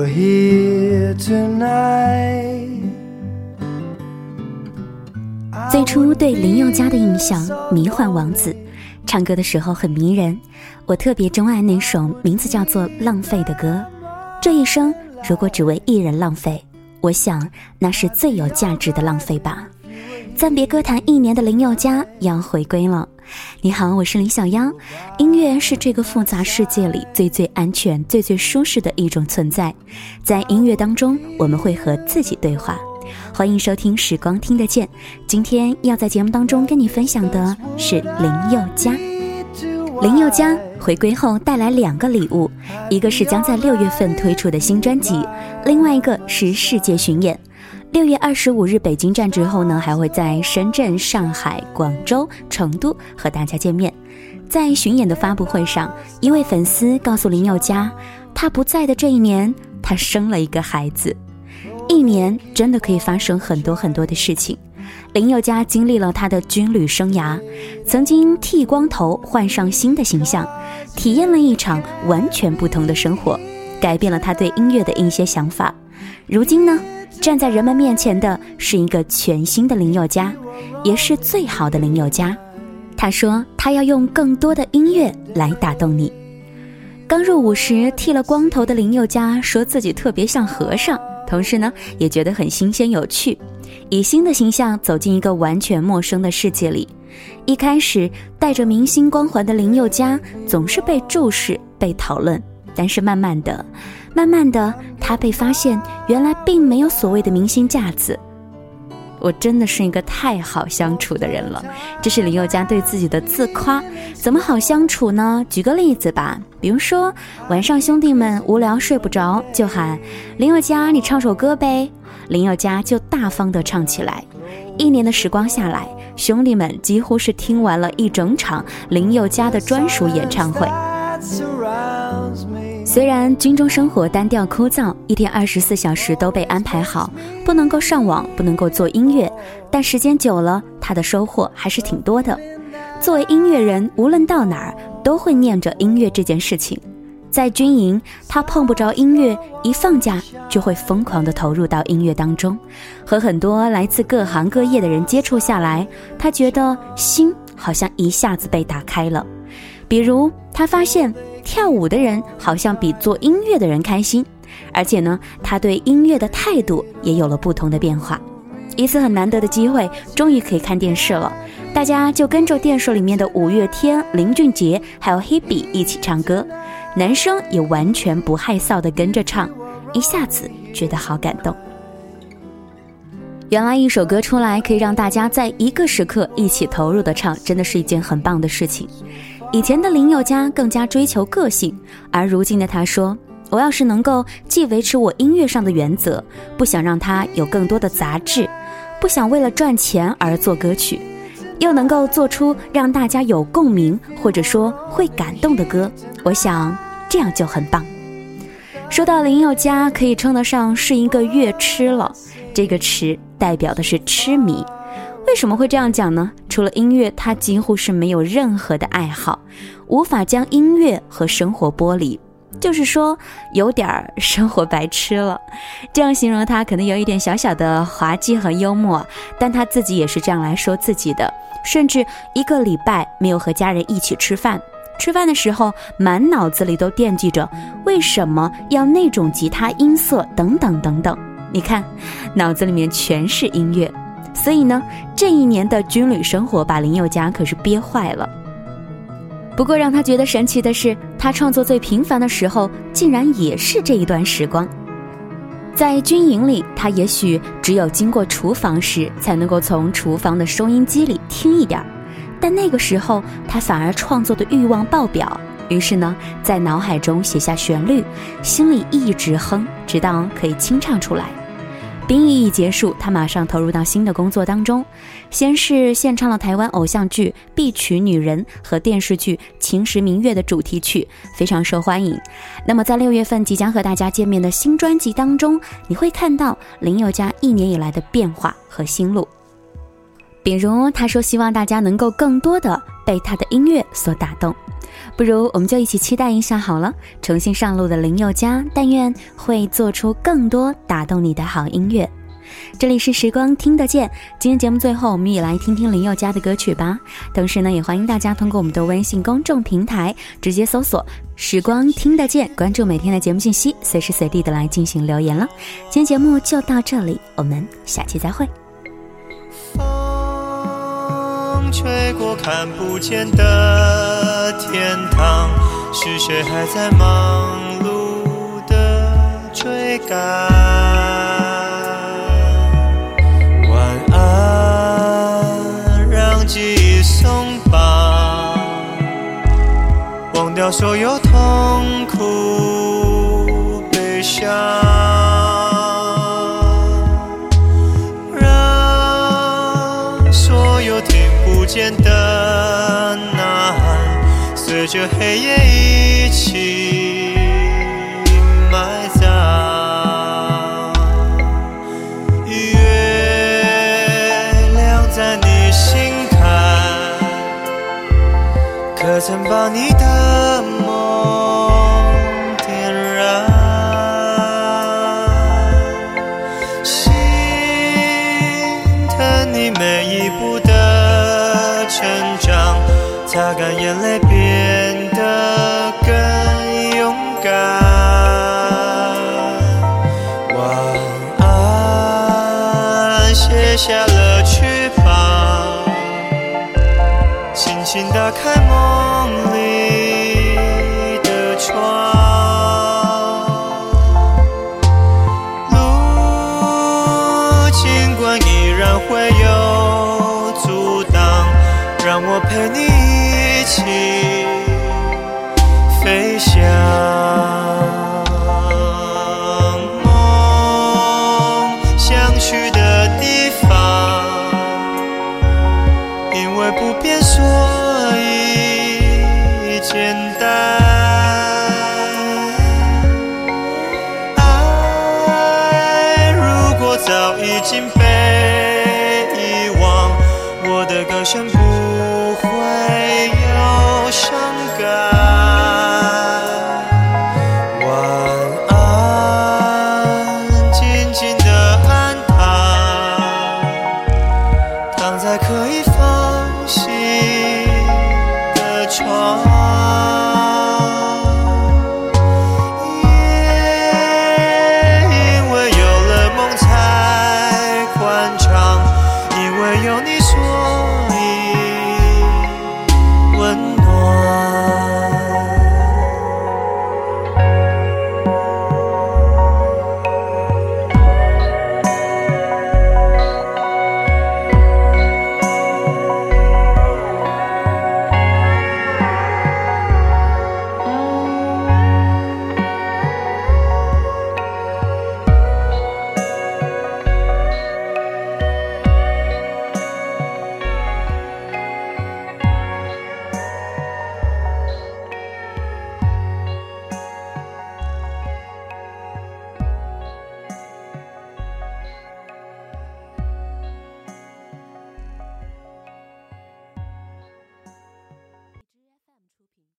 are here tonight. 最初对林宥嘉的印象，迷幻王子，唱歌的时候很迷人。我特别钟爱那首名字叫做《浪费》的歌。这一生如果只为一人浪费，我想那是最有价值的浪费吧。暂别歌坛一年的林宥嘉要回归了。你好，我是林小妖。音乐是这个复杂世界里最最安全、最最舒适的一种存在。在音乐当中，我们会和自己对话。欢迎收听《时光听得见》，今天要在节目当中跟你分享的是林宥嘉。林宥嘉回归后带来两个礼物，一个是将在六月份推出的新专辑，另外一个是世界巡演。六月二十五日北京站之后呢，还会在深圳、上海、广州、成都和大家见面。在巡演的发布会上，一位粉丝告诉林宥嘉，他不在的这一年，他生了一个孩子。一年真的可以发生很多很多的事情。林宥嘉经历了他的军旅生涯，曾经剃光头换上新的形象，体验了一场完全不同的生活，改变了他对音乐的一些想法。如今呢，站在人们面前的是一个全新的林宥嘉，也是最好的林宥嘉。他说他要用更多的音乐来打动你。刚入伍时剃了光头的林宥嘉说自己特别像和尚。同时呢，也觉得很新鲜有趣，以新的形象走进一个完全陌生的世界里。一开始带着明星光环的林宥嘉总是被注视、被讨论，但是慢慢的、慢慢的，他被发现原来并没有所谓的明星架子。我真的是一个太好相处的人了，这是林宥嘉对自己的自夸。怎么好相处呢？举个例子吧，比如说晚上兄弟们无聊睡不着，就喊林宥嘉，你唱首歌呗。林宥嘉就大方的唱起来。一年的时光下来，兄弟们几乎是听完了一整场林宥嘉的专属演唱会。虽然军中生活单调枯燥，一天二十四小时都被安排好，不能够上网，不能够做音乐，但时间久了，他的收获还是挺多的。作为音乐人，无论到哪儿都会念着音乐这件事情。在军营，他碰不着音乐，一放假就会疯狂地投入到音乐当中。和很多来自各行各业的人接触下来，他觉得心好像一下子被打开了。比如，他发现。跳舞的人好像比做音乐的人开心，而且呢，他对音乐的态度也有了不同的变化。一次很难得的机会，终于可以看电视了，大家就跟着电视里面的五月天、林俊杰还有 Hebe 一起唱歌，男生也完全不害臊的跟着唱，一下子觉得好感动。原来一首歌出来可以让大家在一个时刻一起投入的唱，真的是一件很棒的事情。以前的林宥嘉更加追求个性，而如今的他说：“我要是能够既维持我音乐上的原则，不想让它有更多的杂质，不想为了赚钱而做歌曲，又能够做出让大家有共鸣或者说会感动的歌，我想这样就很棒。”说到林宥嘉，可以称得上是一个乐痴了，这个痴代表的是痴迷。为什么会这样讲呢？除了音乐，他几乎是没有任何的爱好，无法将音乐和生活剥离，就是说有点儿生活白痴了。这样形容他可能有一点小小的滑稽和幽默，但他自己也是这样来说自己的。甚至一个礼拜没有和家人一起吃饭，吃饭的时候满脑子里都惦记着为什么要那种吉他音色等等等等。你看，脑子里面全是音乐。所以呢，这一年的军旅生活把林宥嘉可是憋坏了。不过让他觉得神奇的是，他创作最平凡的时候，竟然也是这一段时光。在军营里，他也许只有经过厨房时，才能够从厨房的收音机里听一点儿，但那个时候他反而创作的欲望爆表。于是呢，在脑海中写下旋律，心里一直哼，直到可以清唱出来。兵役一结束，他马上投入到新的工作当中。先是献唱了台湾偶像剧《必娶女人》和电视剧《秦时明月》的主题曲，非常受欢迎。那么在六月份即将和大家见面的新专辑当中，你会看到林宥嘉一年以来的变化和心路。比如，他说希望大家能够更多的被他的音乐所打动。不如我们就一起期待一下好了。重新上路的林宥嘉，但愿会做出更多打动你的好音乐。这里是时光听得见，今天节目最后，我们也来听听林宥嘉的歌曲吧。同时呢，也欢迎大家通过我们的微信公众平台直接搜索“时光听得见”，关注每天的节目信息，随时随地的来进行留言了。今天节目就到这里，我们下期再会。风吹过看不见的天堂，是谁还在忙碌的追赶？晚安，让记忆松绑，忘掉所有痛苦悲伤，间的呐喊，随着黑夜一起埋葬。月亮在你心坎，可曾把你的？擦干眼泪，变得更勇敢。晚安，卸下了翅膀，轻轻打开去的地方因为不变所以简单爱如果早已经被遗忘我的歌声不现在可以放心。